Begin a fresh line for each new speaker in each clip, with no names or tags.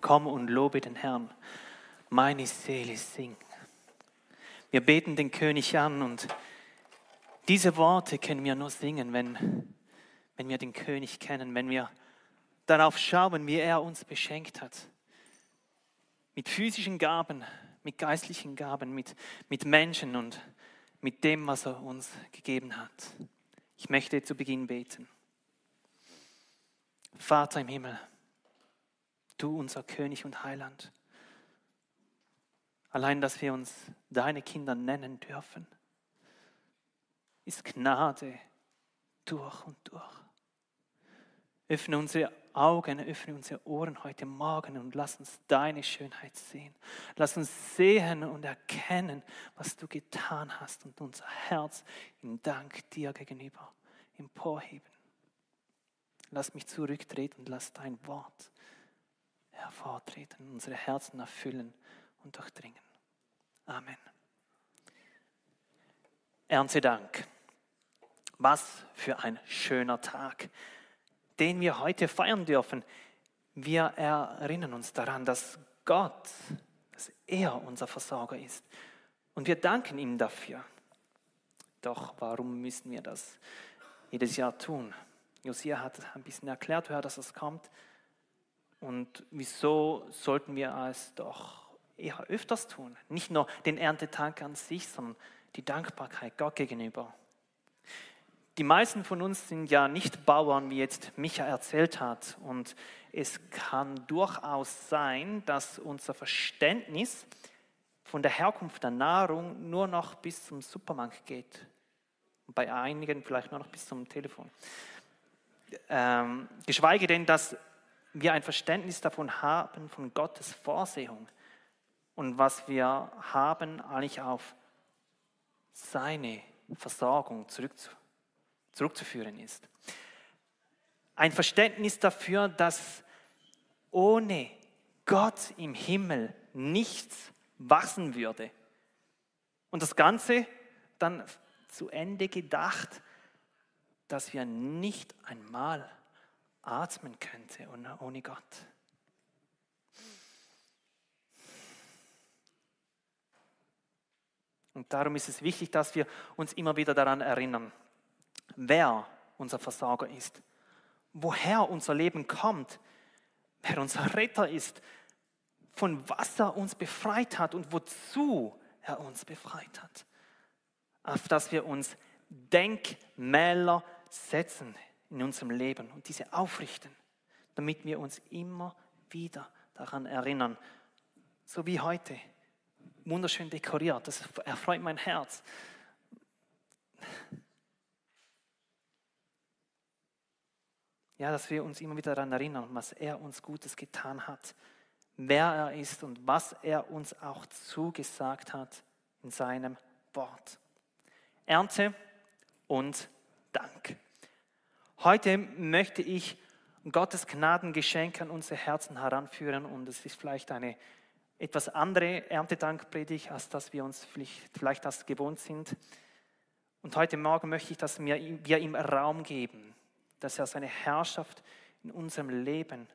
Komm und lobe den Herrn. Meine Seele singt. Wir beten den König an und diese Worte können wir nur singen, wenn, wenn wir den König kennen, wenn wir darauf schauen, wie er uns beschenkt hat. Mit physischen Gaben, mit geistlichen Gaben, mit, mit Menschen und mit dem, was er uns gegeben hat. Ich möchte zu Beginn beten. Vater im Himmel, du unser König und Heiland, allein, dass wir uns deine Kinder nennen dürfen, ist Gnade durch und durch. Öffne unsere Augen, öffne unsere Ohren heute Morgen und lass uns deine Schönheit sehen. Lass uns sehen und erkennen, was du getan hast und unser Herz in Dank dir gegenüber emporheben. Lass mich zurücktreten und lass dein Wort hervortreten, unsere Herzen erfüllen und durchdringen. Amen. Erntedank. Was für ein schöner Tag, den wir heute feiern dürfen. Wir erinnern uns daran, dass Gott, dass er unser Versorger ist. Und wir danken ihm dafür. Doch warum müssen wir das jedes Jahr tun? Josia hat ein bisschen erklärt, woher das kommt. Und wieso sollten wir es doch eher öfters tun? Nicht nur den Erntetag an sich, sondern die Dankbarkeit Gott gegenüber. Die meisten von uns sind ja nicht Bauern, wie jetzt Micha erzählt hat. Und es kann durchaus sein, dass unser Verständnis von der Herkunft der Nahrung nur noch bis zum Supermarkt geht. Bei einigen vielleicht nur noch bis zum Telefon. Ähm, geschweige denn, dass wir ein Verständnis davon haben, von Gottes Vorsehung und was wir haben, eigentlich auf seine Versorgung zurückzu zurückzuführen ist. Ein Verständnis dafür, dass ohne Gott im Himmel nichts wachsen würde. Und das Ganze dann zu Ende gedacht, dass wir nicht einmal atmen könnte ohne Gott. Und darum ist es wichtig, dass wir uns immer wieder daran erinnern, wer unser Versorger ist, woher unser Leben kommt, wer unser Retter ist, von was er uns befreit hat und wozu er uns befreit hat. Auf dass wir uns Denkmäler setzen in unserem Leben und diese aufrichten, damit wir uns immer wieder daran erinnern. So wie heute, wunderschön dekoriert, das erfreut mein Herz. Ja, dass wir uns immer wieder daran erinnern, was er uns Gutes getan hat, wer er ist und was er uns auch zugesagt hat in seinem Wort. Ernte und Dank. Heute möchte ich Gottes Gnadengeschenk an unsere Herzen heranführen und es ist vielleicht eine etwas andere Erntedankpredigt, als dass wir uns vielleicht, vielleicht das gewohnt sind. Und heute Morgen möchte ich, dass wir ihm Raum geben, dass er seine Herrschaft in unserem Leben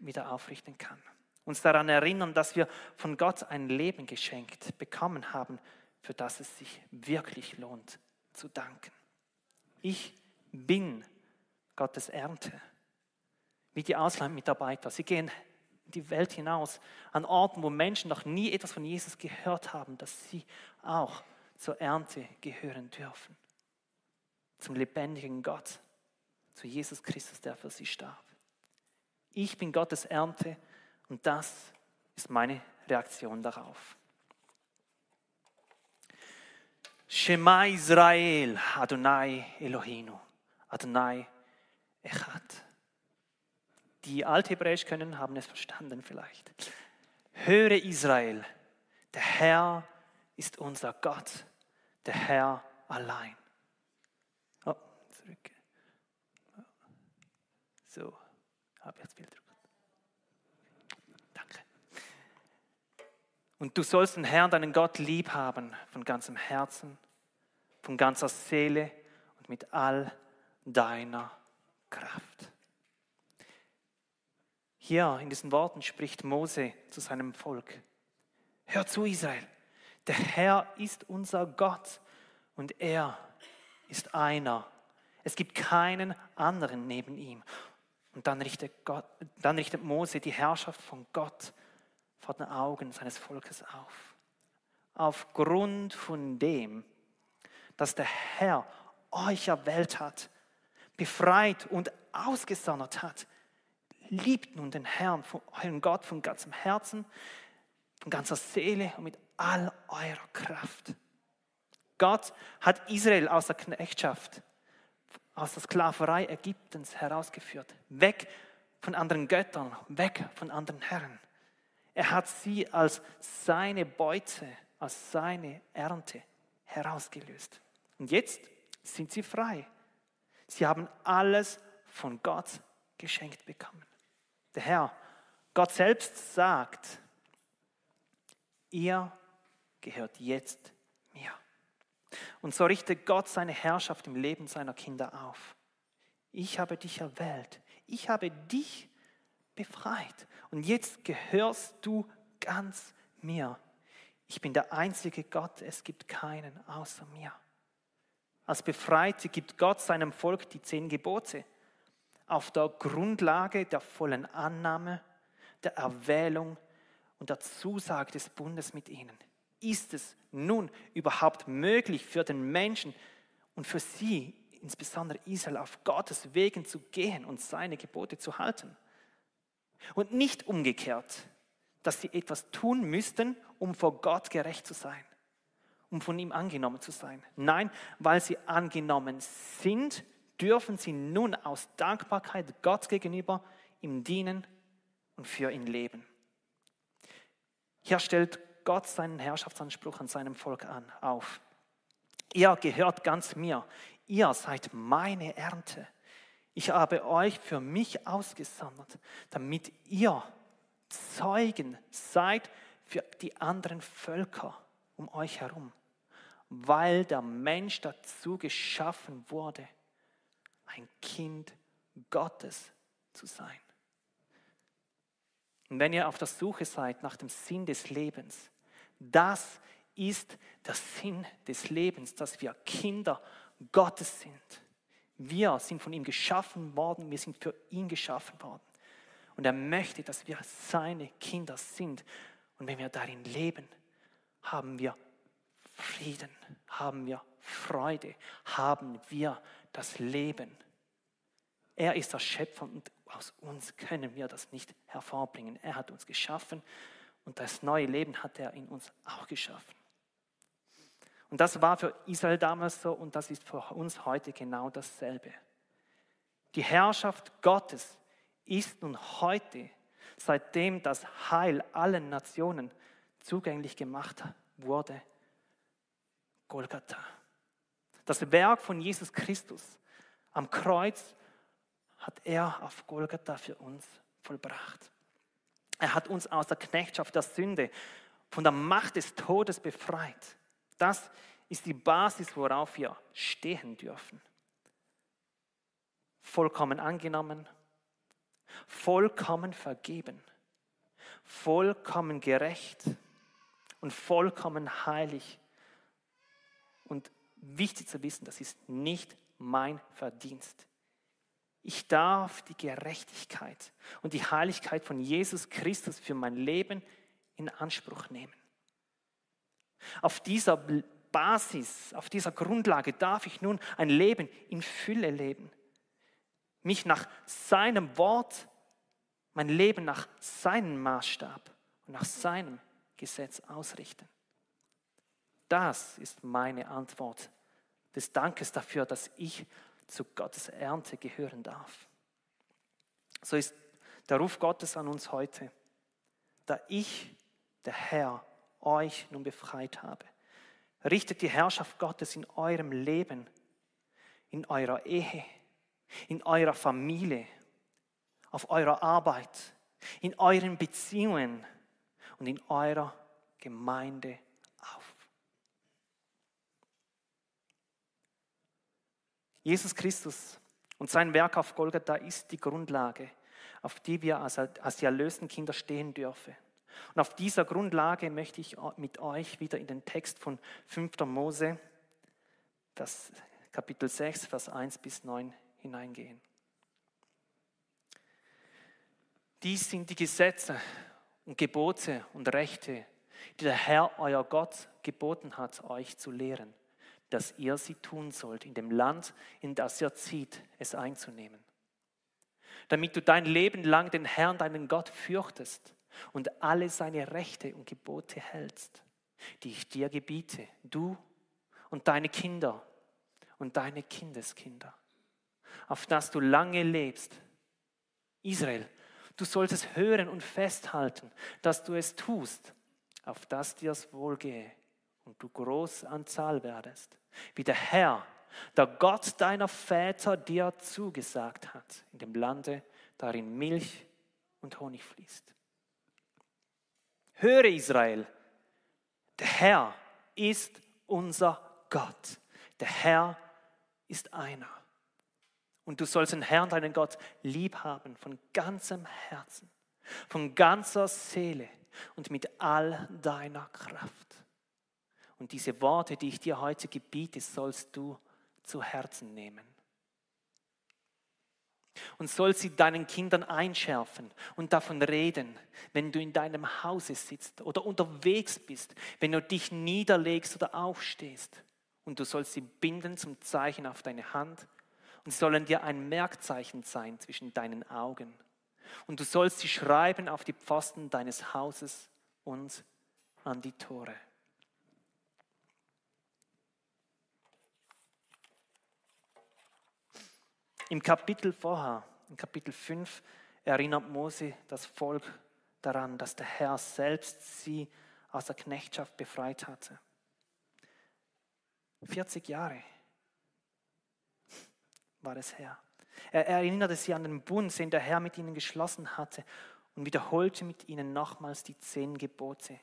wieder aufrichten kann. Uns daran erinnern, dass wir von Gott ein Leben geschenkt bekommen haben, für das es sich wirklich lohnt zu danken. Ich bin Gottes Ernte. Wie die Auslandmitarbeiter. Sie gehen in die Welt hinaus, an Orten, wo Menschen noch nie etwas von Jesus gehört haben, dass sie auch zur Ernte gehören dürfen. Zum lebendigen Gott, zu Jesus Christus, der für sie starb. Ich bin Gottes Ernte und das ist meine Reaktion darauf. Shema Israel, Adonai Elohinu, Adonai Echad. Die Althebräisch können, haben es verstanden vielleicht. Höre Israel, der Herr ist unser Gott, der Herr allein. Oh, zurück. So, habe ich das Bild Danke. Und du sollst den Herrn, deinen Gott, lieb haben von ganzem Herzen, von ganzer Seele und mit all deiner Kraft. Hier in diesen Worten spricht Mose zu seinem Volk. Hör zu, Israel. Der Herr ist unser Gott und er ist einer. Es gibt keinen anderen neben ihm. Und dann richtet, Gott, dann richtet Mose die Herrschaft von Gott vor den Augen seines Volkes auf. Aufgrund von dem, dass der Herr euch erwählt hat, befreit und ausgesondert hat, liebt nun den Herrn, euren Gott von ganzem Herzen, von ganzer Seele und mit all eurer Kraft. Gott hat Israel aus der Knechtschaft, aus der Sklaverei Ägyptens herausgeführt, weg von anderen Göttern, weg von anderen Herren. Er hat sie als seine Beute, als seine Ernte herausgelöst. Und jetzt sind sie frei. Sie haben alles von Gott geschenkt bekommen. Der Herr, Gott selbst sagt, ihr gehört jetzt mir. Und so richtet Gott seine Herrschaft im Leben seiner Kinder auf. Ich habe dich erwählt. Ich habe dich befreit. Und jetzt gehörst du ganz mir. Ich bin der einzige Gott, es gibt keinen außer mir. Als Befreite gibt Gott seinem Volk die zehn Gebote auf der Grundlage der vollen Annahme, der Erwählung und der Zusage des Bundes mit ihnen. Ist es nun überhaupt möglich für den Menschen und für sie, insbesondere Israel, auf Gottes Wegen zu gehen und seine Gebote zu halten? Und nicht umgekehrt, dass sie etwas tun müssten, um vor Gott gerecht zu sein, um von ihm angenommen zu sein. Nein, weil sie angenommen sind, dürfen sie nun aus Dankbarkeit Gott gegenüber ihm dienen und für ihn leben. Hier stellt Gott seinen Herrschaftsanspruch an seinem Volk an, auf. Ihr gehört ganz mir. Ihr seid meine Ernte. Ich habe euch für mich ausgesondert, damit ihr Zeugen seid für die anderen Völker um euch herum, weil der Mensch dazu geschaffen wurde, ein Kind Gottes zu sein. Und wenn ihr auf der Suche seid nach dem Sinn des Lebens, das ist der Sinn des Lebens, dass wir Kinder Gottes sind. Wir sind von ihm geschaffen worden, wir sind für ihn geschaffen worden. Und er möchte, dass wir seine Kinder sind. Und wenn wir darin leben, haben wir Frieden, haben wir Freude, haben wir das Leben. Er ist der Schöpfer und aus uns können wir das nicht hervorbringen. Er hat uns geschaffen und das neue Leben hat er in uns auch geschaffen. Und das war für Israel damals so und das ist für uns heute genau dasselbe. Die Herrschaft Gottes ist nun heute, seitdem das Heil allen Nationen zugänglich gemacht wurde, Golgatha. Das Werk von Jesus Christus am Kreuz hat er auf Golgatha für uns vollbracht. Er hat uns aus der Knechtschaft der Sünde, von der Macht des Todes befreit. Das ist die Basis, worauf wir stehen dürfen. Vollkommen angenommen, vollkommen vergeben, vollkommen gerecht und vollkommen heilig. Und wichtig zu wissen, das ist nicht mein Verdienst. Ich darf die Gerechtigkeit und die Heiligkeit von Jesus Christus für mein Leben in Anspruch nehmen. Auf dieser Basis, auf dieser Grundlage darf ich nun ein Leben in Fülle leben. Mich nach seinem Wort, mein Leben nach seinem Maßstab und nach seinem Gesetz ausrichten. Das ist meine Antwort des Dankes dafür, dass ich zu Gottes Ernte gehören darf. So ist der Ruf Gottes an uns heute, da ich, der Herr, euch nun befreit habe. Richtet die Herrschaft Gottes in eurem Leben, in eurer Ehe, in eurer Familie, auf eurer Arbeit, in euren Beziehungen und in eurer Gemeinde auf. Jesus Christus und sein Werk auf Golgatha ist die Grundlage, auf die wir als, als die erlösten Kinder stehen dürfen. Und auf dieser Grundlage möchte ich mit euch wieder in den Text von 5. Mose, das Kapitel 6, Vers 1 bis 9 hineingehen. Dies sind die Gesetze und Gebote und Rechte, die der Herr, euer Gott, geboten hat, euch zu lehren, dass ihr sie tun sollt in dem Land, in das ihr zieht, es einzunehmen. Damit du dein Leben lang den Herrn, deinen Gott, fürchtest und alle seine Rechte und Gebote hältst, die ich dir gebiete, du und deine Kinder und deine Kindeskinder, auf dass du lange lebst. Israel, du solltest hören und festhalten, dass du es tust, auf dass dir's wohlgehe und du groß an Zahl werdest, wie der Herr, der Gott deiner Väter dir zugesagt hat, in dem Lande, darin Milch und Honig fließt. Höre Israel, der Herr ist unser Gott. Der Herr ist einer. Und du sollst den Herrn, deinen Gott, lieb haben von ganzem Herzen, von ganzer Seele und mit all deiner Kraft. Und diese Worte, die ich dir heute gebiete, sollst du zu Herzen nehmen und soll sie deinen Kindern einschärfen und davon reden, wenn du in deinem Hause sitzt oder unterwegs bist, wenn du dich niederlegst oder aufstehst. Und du sollst sie binden zum Zeichen auf deine Hand und sollen dir ein Merkzeichen sein zwischen deinen Augen. Und du sollst sie schreiben auf die Pfosten deines Hauses und an die Tore. Im Kapitel vorher, im Kapitel 5, erinnert Mose das Volk daran, dass der Herr selbst sie aus der Knechtschaft befreit hatte. 40 Jahre war es her. Er erinnerte sie an den Bund, den der Herr mit ihnen geschlossen hatte und wiederholte mit ihnen nochmals die zehn Gebote,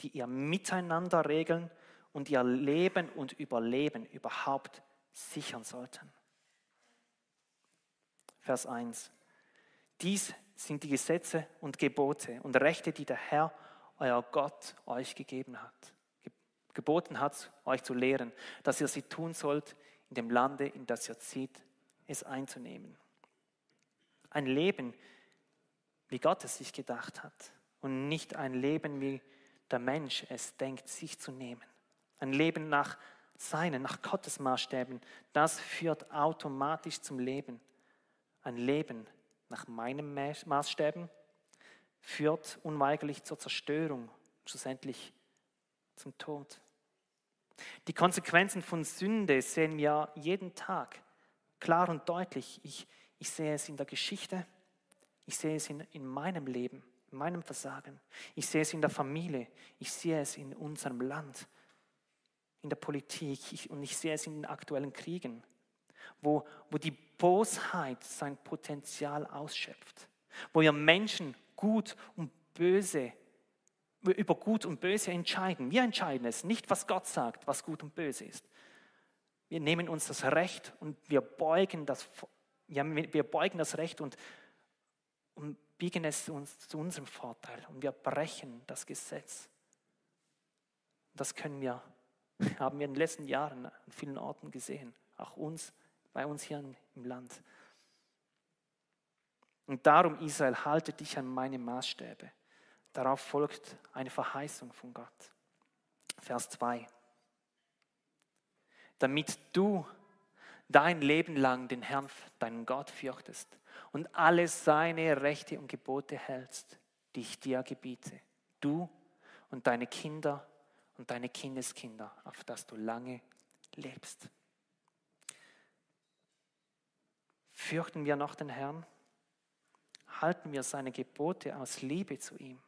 die ihr Miteinander regeln und ihr Leben und Überleben überhaupt sichern sollten. Vers 1. Dies sind die Gesetze und Gebote und Rechte, die der Herr, euer Gott, euch gegeben hat. Geboten hat, euch zu lehren, dass ihr sie tun sollt in dem Lande, in das ihr zieht, es einzunehmen. Ein Leben, wie Gott es sich gedacht hat und nicht ein Leben, wie der Mensch es denkt, sich zu nehmen. Ein Leben nach seinen, nach Gottes Maßstäben, das führt automatisch zum Leben ein Leben nach meinen Maßstäben führt unweigerlich zur Zerstörung, schlussendlich zum Tod. Die Konsequenzen von Sünde sehen wir jeden Tag klar und deutlich. Ich, ich sehe es in der Geschichte, ich sehe es in, in meinem Leben, in meinem Versagen, ich sehe es in der Familie, ich sehe es in unserem Land, in der Politik ich, und ich sehe es in den aktuellen Kriegen wo, wo die Bosheit sein Potenzial ausschöpft, wo wir Menschen gut und böse über gut und böse entscheiden. Wir entscheiden es, nicht was Gott sagt, was gut und böse ist. Wir nehmen uns das Recht und wir beugen das, ja, wir beugen das Recht und, und biegen es uns zu unserem Vorteil und wir brechen das Gesetz. Das können wir, haben wir in den letzten Jahren an vielen Orten gesehen, auch uns bei uns hier im Land. Und darum, Israel, halte dich an meine Maßstäbe. Darauf folgt eine Verheißung von Gott. Vers 2. Damit du dein Leben lang den Herrn, deinen Gott, fürchtest und alle seine Rechte und Gebote hältst, die ich dir gebiete. Du und deine Kinder und deine Kindeskinder, auf dass du lange lebst. Fürchten wir noch den Herrn? Halten wir seine Gebote aus Liebe zu ihm?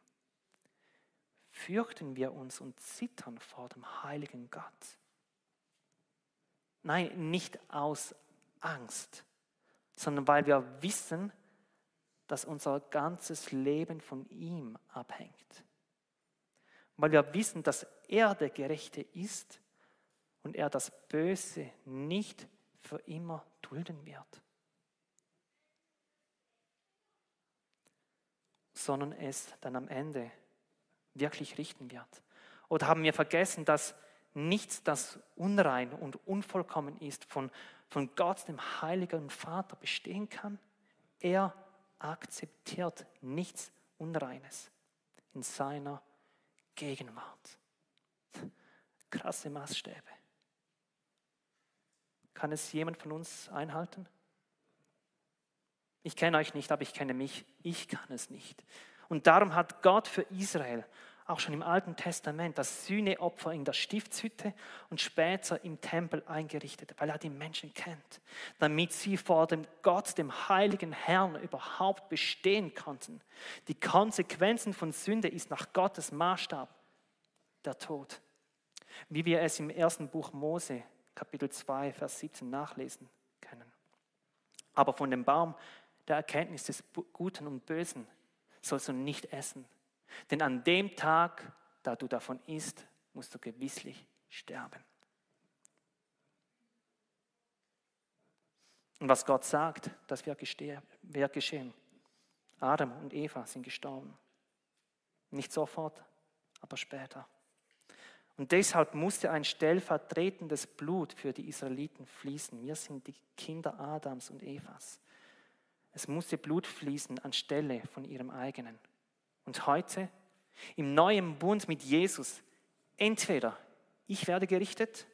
Fürchten wir uns und zittern vor dem heiligen Gott? Nein, nicht aus Angst, sondern weil wir wissen, dass unser ganzes Leben von ihm abhängt. Weil wir wissen, dass er der Gerechte ist und er das Böse nicht für immer dulden wird. Sondern es dann am Ende wirklich richten wird? Oder haben wir vergessen, dass nichts, das unrein und unvollkommen ist, von, von Gott, dem Heiligen Vater, bestehen kann? Er akzeptiert nichts Unreines in seiner Gegenwart. Krasse Maßstäbe. Kann es jemand von uns einhalten? Ich kenne euch nicht, aber ich kenne mich. Ich kann es nicht. Und darum hat Gott für Israel auch schon im Alten Testament das Sühneopfer in der Stiftshütte und später im Tempel eingerichtet, weil er die Menschen kennt, damit sie vor dem Gott, dem heiligen Herrn überhaupt bestehen konnten. Die Konsequenzen von Sünde ist nach Gottes Maßstab der Tod. Wie wir es im ersten Buch Mose, Kapitel 2, Vers 17 nachlesen können. Aber von dem Baum der Erkenntnis des Guten und Bösen sollst du nicht essen denn an dem Tag, da du davon isst, musst du gewisslich sterben. Und was Gott sagt, das wird geschehen. Adam und Eva sind gestorben. Nicht sofort, aber später. Und deshalb musste ein stellvertretendes Blut für die Israeliten fließen. Wir sind die Kinder Adams und Evas. Es musste Blut fließen anstelle von ihrem eigenen. Und heute, im neuen Bund mit Jesus, entweder ich werde gerichtet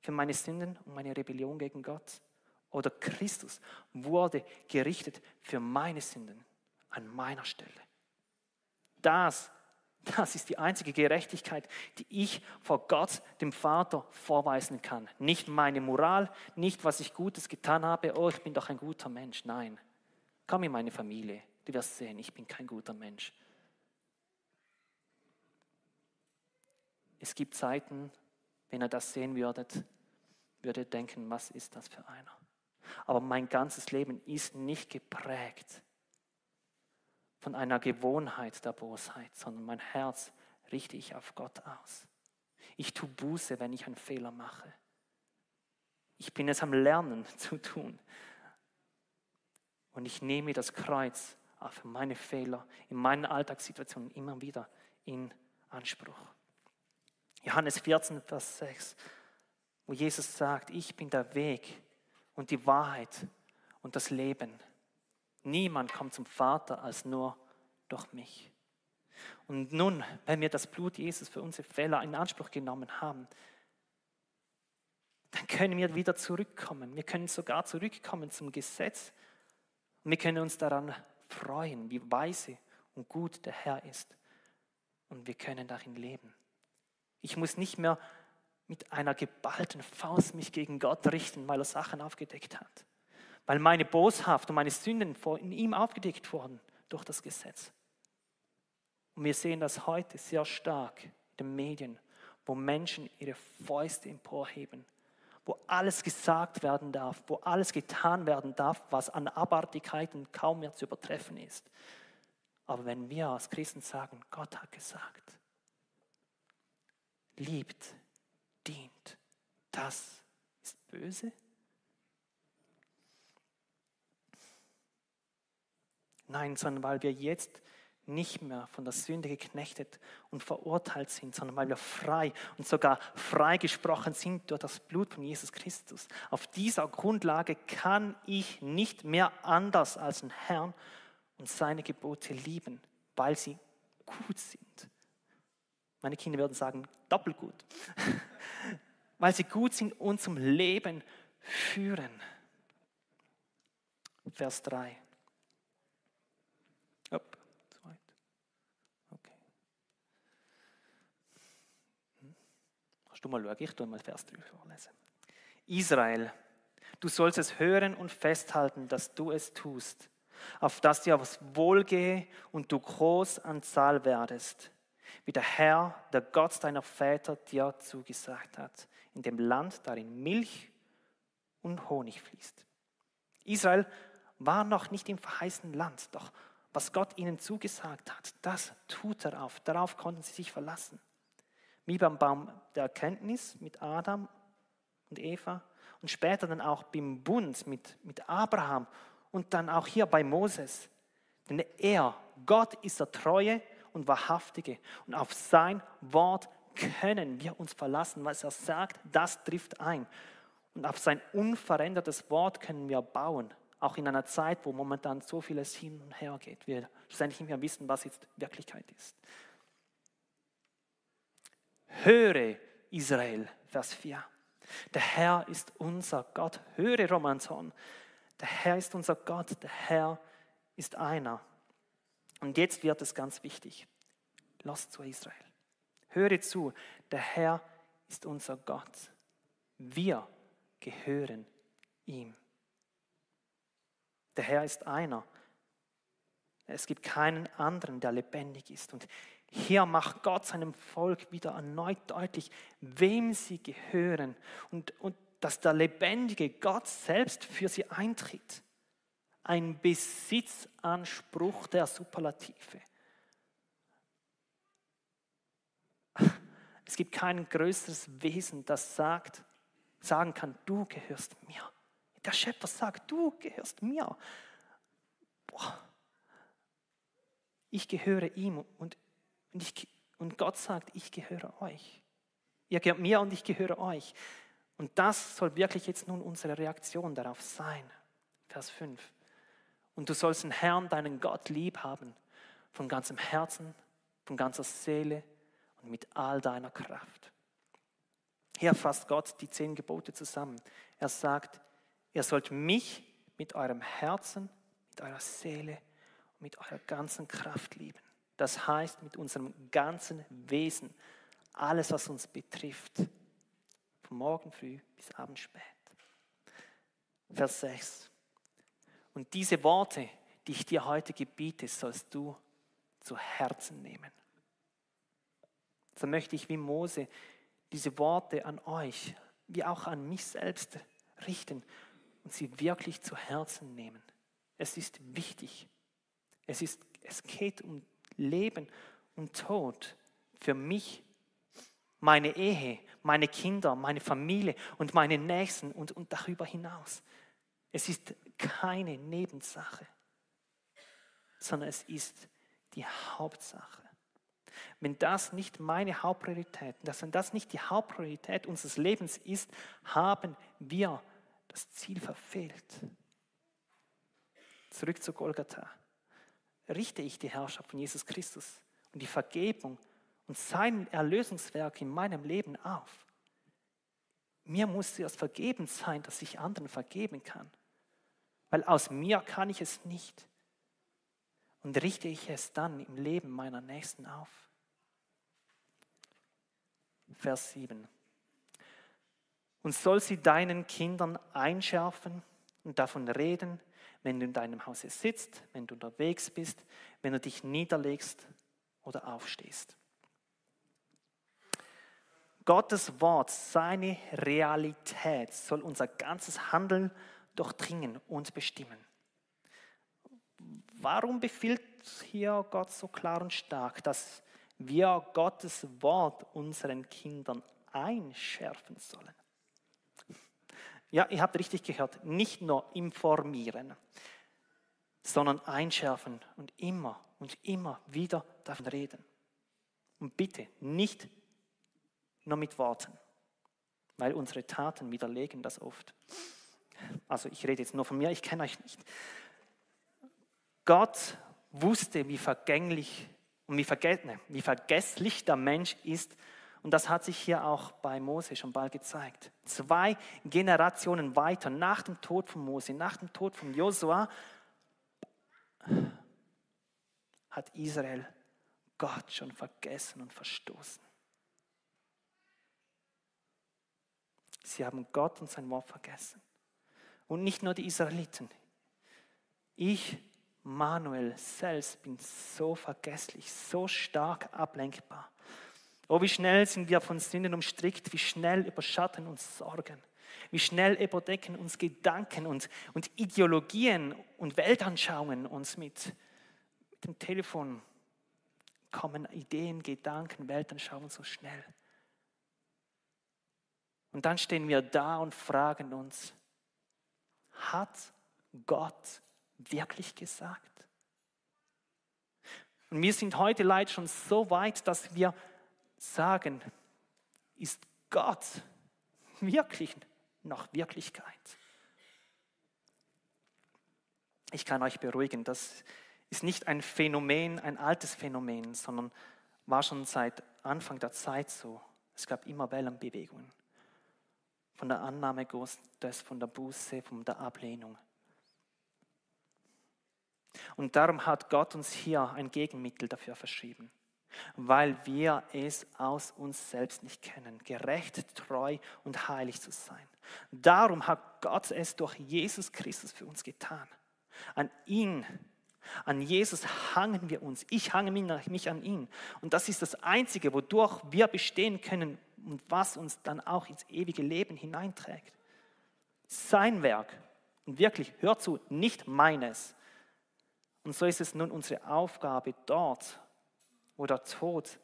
für meine Sünden und meine Rebellion gegen Gott, oder Christus wurde gerichtet für meine Sünden an meiner Stelle. Das, das ist die einzige Gerechtigkeit, die ich vor Gott, dem Vater, vorweisen kann. Nicht meine Moral, nicht was ich Gutes getan habe, oh, ich bin doch ein guter Mensch. Nein, komm in meine Familie, du wirst sehen, ich bin kein guter Mensch. Es gibt Zeiten, wenn ihr das sehen würdet, würdet ihr denken, was ist das für einer? Aber mein ganzes Leben ist nicht geprägt von einer Gewohnheit der Bosheit, sondern mein Herz richte ich auf Gott aus. Ich tue Buße, wenn ich einen Fehler mache. Ich bin es am Lernen zu tun. Und ich nehme das Kreuz für meine Fehler in meinen Alltagssituationen immer wieder in Anspruch. Johannes 14, Vers 6, wo Jesus sagt, ich bin der Weg und die Wahrheit und das Leben. Niemand kommt zum Vater als nur durch mich. Und nun, wenn wir das Blut Jesus für unsere Fehler in Anspruch genommen haben, dann können wir wieder zurückkommen. Wir können sogar zurückkommen zum Gesetz. Und wir können uns daran freuen, wie weise und gut der Herr ist. Und wir können darin leben. Ich muss nicht mehr mit einer geballten Faust mich gegen Gott richten, weil er Sachen aufgedeckt hat. Weil meine Boshaft und meine Sünden in ihm aufgedeckt wurden durch das Gesetz. Und wir sehen das heute sehr stark in den Medien, wo Menschen ihre Fäuste emporheben, wo alles gesagt werden darf, wo alles getan werden darf, was an Abartigkeiten kaum mehr zu übertreffen ist. Aber wenn wir als Christen sagen, Gott hat gesagt, liebt, dient. Das ist böse? Nein, sondern weil wir jetzt nicht mehr von der Sünde geknechtet und verurteilt sind, sondern weil wir frei und sogar freigesprochen sind durch das Blut von Jesus Christus. Auf dieser Grundlage kann ich nicht mehr anders als den Herrn und seine Gebote lieben, weil sie gut sind meine Kinder würden sagen, doppelt gut. Weil sie gut sind und zum Leben führen. Vers 3. du mal schauen? Ich tue mal Vers 3 vorlesen. Israel, du sollst es hören und festhalten, dass du es tust, auf dass dir was wohlgehe und du groß an Zahl werdest wie der Herr, der Gott deiner Väter dir zugesagt hat, in dem Land, darin Milch und Honig fließt. Israel war noch nicht im verheißenen Land, doch was Gott ihnen zugesagt hat, das tut er auf. Darauf konnten sie sich verlassen. Wie beim Baum der Erkenntnis mit Adam und Eva und später dann auch beim Bund mit, mit Abraham und dann auch hier bei Moses. Denn er, Gott ist der Treue und Wahrhaftige. Und auf sein Wort können wir uns verlassen. Was er sagt, das trifft ein. Und auf sein unverändertes Wort können wir bauen. Auch in einer Zeit, wo momentan so vieles hin und her geht. Wir schlussendlich nicht mehr wissen, was jetzt Wirklichkeit ist. Höre Israel, Vers 4. Der Herr ist unser Gott. Höre Romanson. Der Herr ist unser Gott. Der Herr ist einer. Und jetzt wird es ganz wichtig. Lass zu Israel. Höre zu. Der Herr ist unser Gott. Wir gehören ihm. Der Herr ist einer. Es gibt keinen anderen, der lebendig ist. Und hier macht Gott seinem Volk wieder erneut deutlich, wem sie gehören und, und dass der lebendige Gott selbst für sie eintritt. Ein Besitzanspruch der Superlative. Es gibt kein größeres Wesen, das sagt, sagen kann, du gehörst mir. Der Schöpfer sagt, du gehörst mir. Boah. Ich gehöre ihm und und, ich, und Gott sagt, ich gehöre euch. Ihr gehört mir und ich gehöre euch. Und das soll wirklich jetzt nun unsere Reaktion darauf sein. Vers 5. Und du sollst den Herrn, deinen Gott, lieb haben, von ganzem Herzen, von ganzer Seele und mit all deiner Kraft. Hier fasst Gott die zehn Gebote zusammen. Er sagt, ihr sollt mich mit eurem Herzen, mit eurer Seele und mit eurer ganzen Kraft lieben. Das heißt mit unserem ganzen Wesen, alles, was uns betrifft, von morgen früh bis abend spät. Vers 6. Und diese Worte, die ich dir heute gebiete, sollst du zu Herzen nehmen. So möchte ich wie Mose diese Worte an euch, wie auch an mich selbst richten und sie wirklich zu Herzen nehmen. Es ist wichtig. Es, ist, es geht um Leben und Tod für mich, meine Ehe, meine Kinder, meine Familie und meine Nächsten und, und darüber hinaus. Es ist keine Nebensache, sondern es ist die Hauptsache. Wenn das nicht meine Hauptpriorität, wenn das nicht die Hauptpriorität unseres Lebens ist, haben wir das Ziel verfehlt. Zurück zu Golgatha richte ich die Herrschaft von Jesus Christus und die Vergebung und sein Erlösungswerk in meinem Leben auf. Mir muss zuerst vergeben sein, dass ich anderen vergeben kann. Weil aus mir kann ich es nicht. Und richte ich es dann im Leben meiner Nächsten auf. Vers 7. Und soll sie deinen Kindern einschärfen und davon reden, wenn du in deinem Hause sitzt, wenn du unterwegs bist, wenn du dich niederlegst oder aufstehst. Gottes Wort, seine Realität soll unser ganzes Handeln durchdringen und bestimmen. Warum befiehlt hier Gott so klar und stark, dass wir Gottes Wort unseren Kindern einschärfen sollen? Ja, ihr habt richtig gehört, nicht nur informieren, sondern einschärfen und immer und immer wieder davon reden. Und bitte nicht nur mit Worten, weil unsere Taten widerlegen das oft. Also ich rede jetzt nur von mir, ich kenne euch nicht. Gott wusste, wie vergänglich und wie, vergesslich der Mensch ist und das hat sich hier auch bei Mose schon bald gezeigt. Zwei Generationen weiter, nach dem Tod von Mose, nach dem Tod von Josua, hat Israel Gott schon vergessen und verstoßen. Sie haben Gott und sein Wort vergessen. Und nicht nur die Israeliten. Ich, Manuel, selbst bin so vergesslich, so stark ablenkbar. Oh, wie schnell sind wir von Sünden umstrickt, wie schnell überschatten uns Sorgen, wie schnell überdecken uns Gedanken und, und Ideologien und Weltanschauungen uns mit, mit dem Telefon. Kommen Ideen, Gedanken, Weltanschauungen so schnell. Und dann stehen wir da und fragen uns, hat Gott wirklich gesagt? Und wir sind heute leider schon so weit, dass wir sagen, ist Gott wirklich noch Wirklichkeit? Ich kann euch beruhigen, das ist nicht ein Phänomen, ein altes Phänomen, sondern war schon seit Anfang der Zeit so. Es gab immer Wellenbewegungen. Von der Annahme Gottes, von der Buße, von der Ablehnung. Und darum hat Gott uns hier ein Gegenmittel dafür verschrieben, weil wir es aus uns selbst nicht kennen, gerecht, treu und heilig zu sein. Darum hat Gott es durch Jesus Christus für uns getan. An ihn, an Jesus hangen wir uns. Ich hange mich an ihn. Und das ist das Einzige, wodurch wir bestehen können und was uns dann auch ins ewige Leben hineinträgt. Sein Werk. Und wirklich, hör zu, nicht meines. Und so ist es nun unsere Aufgabe dort, wo der Tod,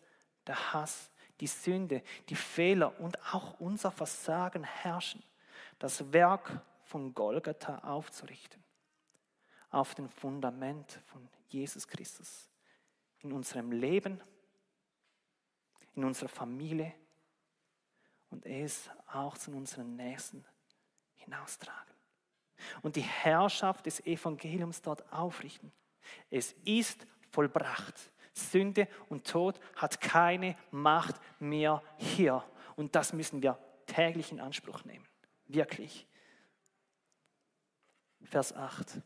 der Hass, die Sünde, die Fehler und auch unser Versagen herrschen, das Werk von Golgatha aufzurichten auf dem Fundament von Jesus Christus. In unserem Leben, in unserer Familie und es auch zu unseren Nächsten hinaustragen. Und die Herrschaft des Evangeliums dort aufrichten. Es ist vollbracht. Sünde und Tod hat keine Macht mehr hier. Und das müssen wir täglich in Anspruch nehmen. Wirklich. Vers 8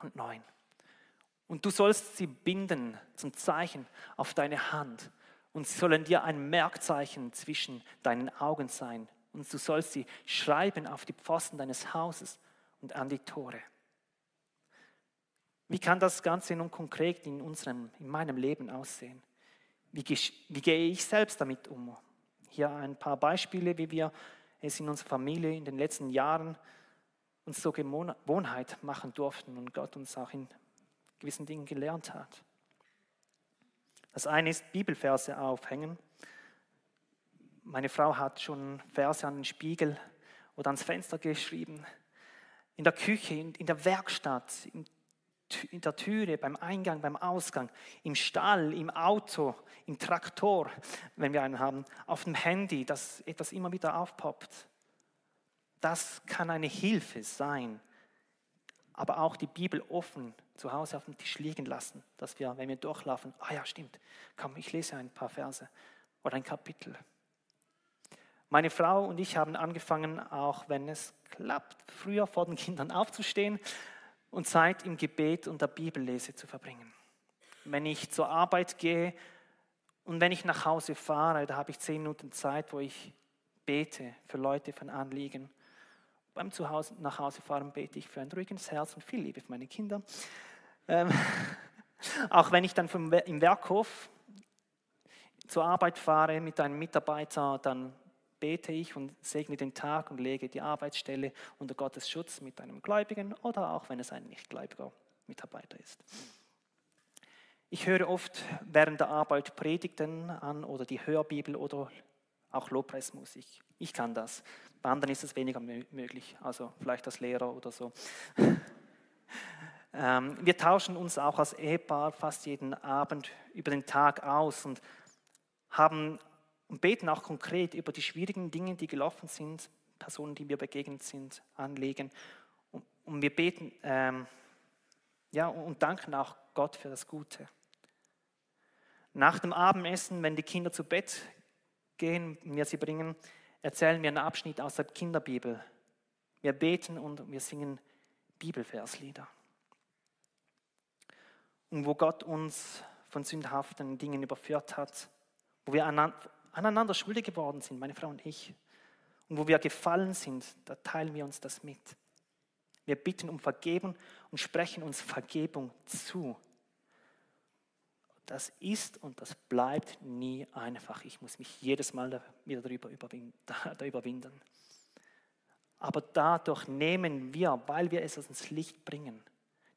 und 9. Und du sollst sie binden zum Zeichen auf deine Hand und sie sollen dir ein Merkzeichen zwischen deinen Augen sein. Und du sollst sie schreiben auf die Pfosten deines Hauses und an die Tore. Wie kann das Ganze nun konkret in, unserem, in meinem Leben aussehen? Wie, wie gehe ich selbst damit um? Hier ein paar Beispiele, wie wir es in unserer Familie in den letzten Jahren uns zur Gewohnheit machen durften und Gott uns auch in gewissen Dingen gelernt hat. Das eine ist Bibelverse aufhängen. Meine Frau hat schon Verse an den Spiegel oder ans Fenster geschrieben. In der Küche, in, der Werkstatt, in, in der Türe, beim Eingang, beim Ausgang, im Stall, im Auto, im Traktor, wenn wir einen haben, auf dem Handy, dass etwas immer wieder aufpoppt. Das kann eine Hilfe sein. Aber auch die Bibel offen zu Hause auf dem Tisch liegen lassen, dass wir, wenn wir durchlaufen, ah ja, stimmt, komm, ich lese ein paar Verse oder ein Kapitel. Meine Frau und ich haben angefangen, auch wenn es klappt, früher vor den Kindern aufzustehen und Zeit im Gebet und der Bibellese zu verbringen. Wenn ich zur Arbeit gehe und wenn ich nach Hause fahre, da habe ich zehn Minuten Zeit, wo ich bete für Leute von Anliegen beim Zuhause, nach Hause fahren bete ich für ein ruhiges Herz und viel Liebe für meine Kinder. Ähm, auch wenn ich dann vom, im Werkhof zur Arbeit fahre mit einem Mitarbeiter, dann bete ich und segne den Tag und lege die Arbeitsstelle unter Gottes Schutz mit einem Gläubigen oder auch wenn es ein nichtgläubiger Mitarbeiter ist. Ich höre oft während der Arbeit Predigten an oder die Hörbibel oder auch Lobpreismusik. Ich kann das. Bei anderen ist es weniger möglich, also vielleicht als Lehrer oder so. Ähm, wir tauschen uns auch als Ehepaar fast jeden Abend über den Tag aus und haben und beten auch konkret über die schwierigen Dinge, die gelaufen sind, Personen, die wir begegnet sind, Anliegen. Und, wir beten ähm, ja, und danken auch Gott für das Gute. Nach dem Abendessen, wenn die Kinder zu Bett gehen, mir sie bringen, erzählen wir einen Abschnitt aus der Kinderbibel. Wir beten und wir singen Bibelverslieder. Und wo Gott uns von sündhaften Dingen überführt hat, wo wir aneinander schuldig geworden sind, meine Frau und ich, und wo wir gefallen sind, da teilen wir uns das mit. Wir bitten um Vergebung und sprechen uns Vergebung zu das ist und das bleibt nie einfach. Ich muss mich jedes Mal wieder darüber überwinden. Aber dadurch nehmen wir, weil wir es ins Licht bringen,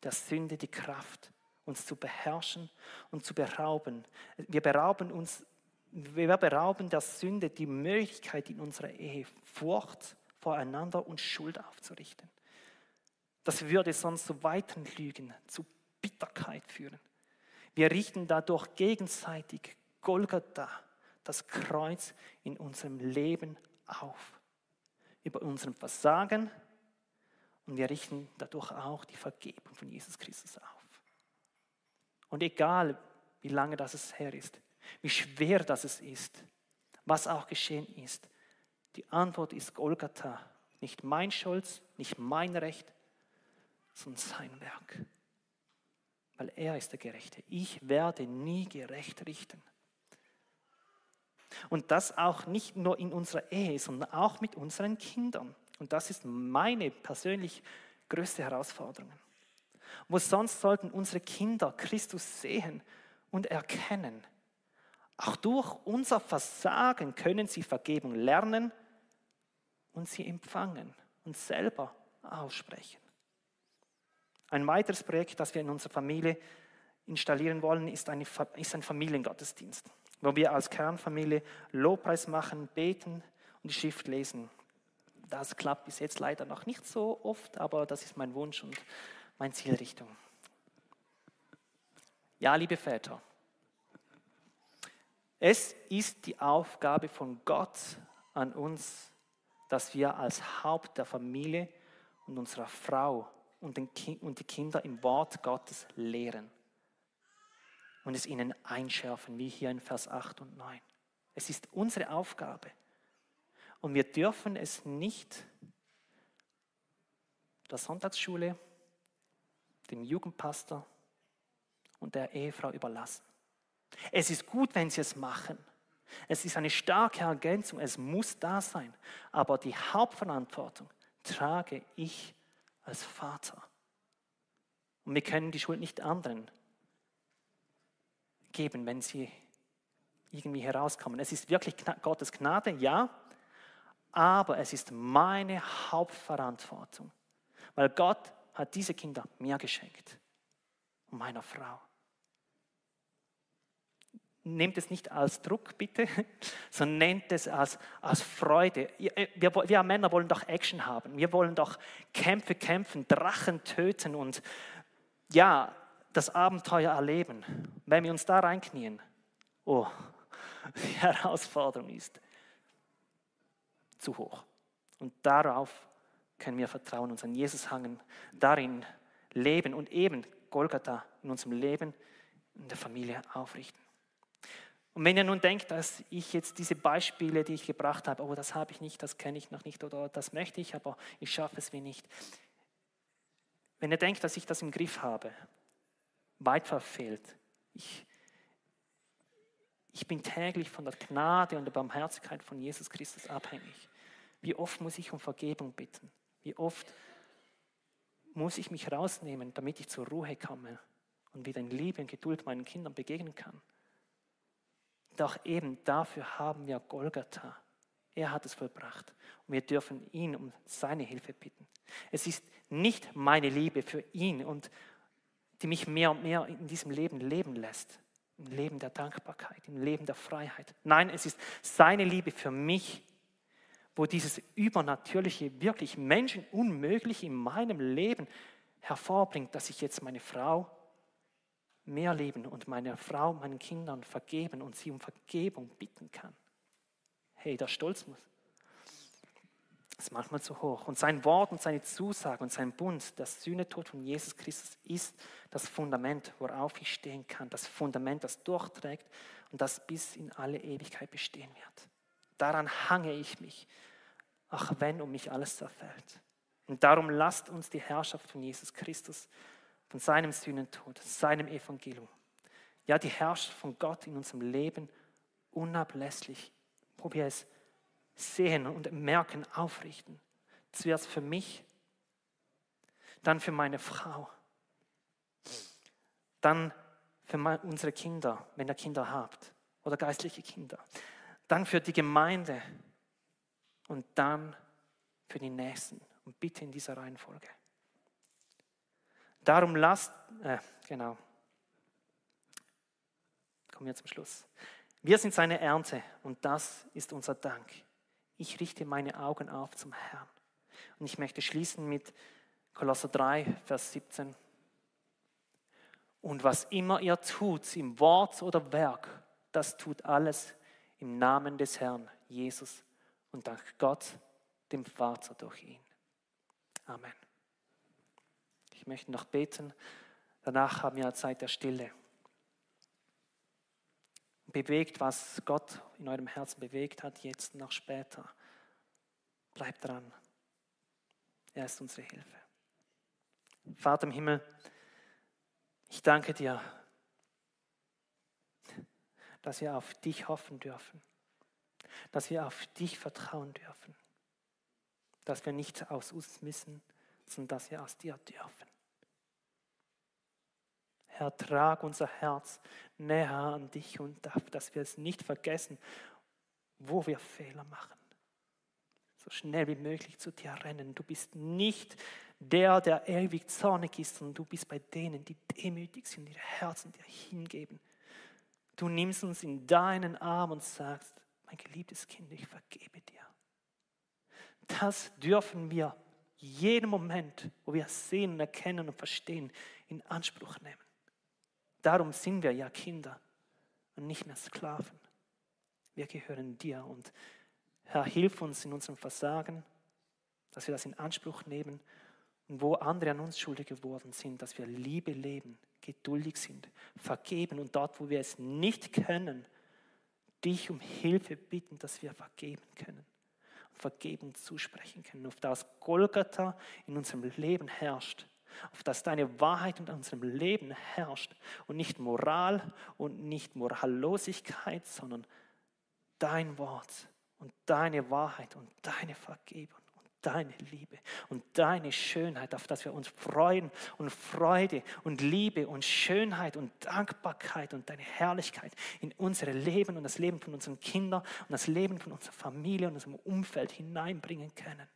der Sünde die Kraft, uns zu beherrschen und zu berauben. Wir berauben uns, wir berauben der Sünde die Möglichkeit in unserer Ehe, Furcht voreinander und Schuld aufzurichten. Das würde sonst zu weiteren Lügen, zu Bitterkeit führen. Wir richten dadurch gegenseitig Golgatha, das Kreuz in unserem Leben auf. Über unserem Versagen und wir richten dadurch auch die Vergebung von Jesus Christus auf. Und egal, wie lange das es her ist, wie schwer das es ist, was auch geschehen ist, die Antwort ist Golgatha. Nicht mein Stolz, nicht mein Recht, sondern sein Werk. Weil er ist der Gerechte. Ich werde nie gerecht richten. Und das auch nicht nur in unserer Ehe, sondern auch mit unseren Kindern. Und das ist meine persönlich größte Herausforderung. Wo sonst sollten unsere Kinder Christus sehen und erkennen. Auch durch unser Versagen können sie Vergebung lernen und sie empfangen und selber aussprechen. Ein weiteres Projekt, das wir in unserer Familie installieren wollen, ist, eine, ist ein Familiengottesdienst, wo wir als Kernfamilie Lobpreis machen, beten und die Schrift lesen. Das klappt bis jetzt leider noch nicht so oft, aber das ist mein Wunsch und meine Zielrichtung. Ja, liebe Väter, es ist die Aufgabe von Gott an uns, dass wir als Haupt der Familie und unserer Frau und, und die Kinder im Wort Gottes lehren und es ihnen einschärfen, wie hier in Vers 8 und 9. Es ist unsere Aufgabe. Und wir dürfen es nicht der Sonntagsschule, dem Jugendpastor und der Ehefrau überlassen. Es ist gut, wenn sie es machen. Es ist eine starke Ergänzung, es muss da sein. Aber die Hauptverantwortung trage ich als Vater. Und wir können die Schuld nicht anderen geben, wenn sie irgendwie herauskommen. Es ist wirklich Gottes Gnade, ja, aber es ist meine Hauptverantwortung, weil Gott hat diese Kinder mir geschenkt und meiner Frau nehmt es nicht als Druck, bitte, sondern nehmt es als, als Freude. Äh, wir, wir Männer wollen doch Action haben. Wir wollen doch Kämpfe kämpfen, Drachen töten und ja, das Abenteuer erleben. Wenn wir uns da reinknien, oh, die Herausforderung ist zu hoch. Und darauf können wir vertrauen, uns an Jesus hangen, darin leben und eben Golgatha in unserem Leben in der Familie aufrichten. Und wenn ihr nun denkt, dass ich jetzt diese Beispiele, die ich gebracht habe, oh, das habe ich nicht, das kenne ich noch nicht oder das möchte ich, aber ich schaffe es wie nicht. Wenn ihr denkt, dass ich das im Griff habe, weit verfehlt. Ich, ich bin täglich von der Gnade und der Barmherzigkeit von Jesus Christus abhängig. Wie oft muss ich um Vergebung bitten? Wie oft muss ich mich rausnehmen, damit ich zur Ruhe komme und wieder in Liebe und Geduld meinen Kindern begegnen kann? Doch eben dafür haben wir Golgatha. Er hat es vollbracht. Und wir dürfen ihn um seine Hilfe bitten. Es ist nicht meine Liebe für ihn und die mich mehr und mehr in diesem Leben leben lässt. Im Leben der Dankbarkeit, im Leben der Freiheit. Nein, es ist seine Liebe für mich, wo dieses Übernatürliche, wirklich Menschenunmögliche in meinem Leben hervorbringt, dass ich jetzt meine Frau mehr lieben und meiner Frau, meinen Kindern vergeben und sie um Vergebung bitten kann. Hey, der Stolz muss. Das ist manchmal zu hoch. Und sein Wort und seine Zusage und sein Bund, das Sühnetod von Jesus Christus, ist das Fundament, worauf ich stehen kann. Das Fundament, das durchträgt und das bis in alle Ewigkeit bestehen wird. Daran hange ich mich, auch wenn um mich alles zerfällt. Und darum lasst uns die Herrschaft von Jesus Christus von seinem Sühnentod, seinem Evangelium. Ja, die Herrschaft von Gott in unserem Leben unablässlich, wir es sehen und merken, aufrichten. Zuerst für mich, dann für meine Frau, dann für unsere Kinder, wenn ihr Kinder habt oder geistliche Kinder, dann für die Gemeinde und dann für die Nächsten. Und bitte in dieser Reihenfolge. Darum lasst, äh, genau, kommen wir zum Schluss. Wir sind seine Ernte und das ist unser Dank. Ich richte meine Augen auf zum Herrn. Und ich möchte schließen mit Kolosser 3, Vers 17. Und was immer ihr tut, im Wort oder Werk, das tut alles im Namen des Herrn Jesus und dank Gott, dem Vater durch ihn. Amen. Ich möchte noch beten. Danach haben wir eine Zeit der Stille. Bewegt, was Gott in eurem Herzen bewegt hat, jetzt noch später. Bleibt dran. Er ist unsere Hilfe. Vater im Himmel, ich danke dir, dass wir auf dich hoffen dürfen, dass wir auf dich vertrauen dürfen, dass wir nicht aus uns müssen, sondern dass wir aus dir dürfen. Herr, trag unser Herz näher an dich und darf, dass wir es nicht vergessen, wo wir Fehler machen. So schnell wie möglich zu dir rennen. Du bist nicht der, der ewig zornig ist, sondern du bist bei denen, die demütig sind, ihre Herzen dir hingeben. Du nimmst uns in deinen Arm und sagst, mein geliebtes Kind, ich vergebe dir. Das dürfen wir jeden Moment, wo wir sehen, erkennen und verstehen, in Anspruch nehmen. Darum sind wir ja Kinder und nicht mehr Sklaven. Wir gehören dir und Herr, hilf uns in unserem Versagen, dass wir das in Anspruch nehmen und wo andere an uns schuldig geworden sind, dass wir Liebe leben, geduldig sind, vergeben und dort, wo wir es nicht können, dich um Hilfe bitten, dass wir vergeben können und Vergebung zusprechen können, auf das Golgatha in unserem Leben herrscht auf dass deine Wahrheit in unserem Leben herrscht und nicht Moral und nicht Morallosigkeit, sondern dein Wort und deine Wahrheit und deine Vergebung und deine Liebe und deine Schönheit, auf dass wir uns freuen und Freude und Liebe und Schönheit und Dankbarkeit und deine Herrlichkeit in unser Leben und das Leben von unseren Kindern und das Leben von unserer Familie und unserem Umfeld hineinbringen können.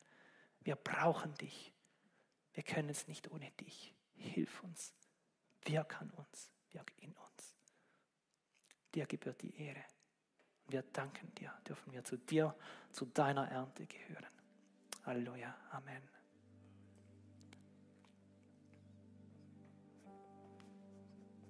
Wir brauchen dich. Wir können es nicht ohne dich. Hilf uns. Wirk an uns. Wirk in uns. Dir gebührt die Ehre. Wir danken dir, dürfen wir zu dir, zu deiner Ernte gehören. Halleluja. Amen.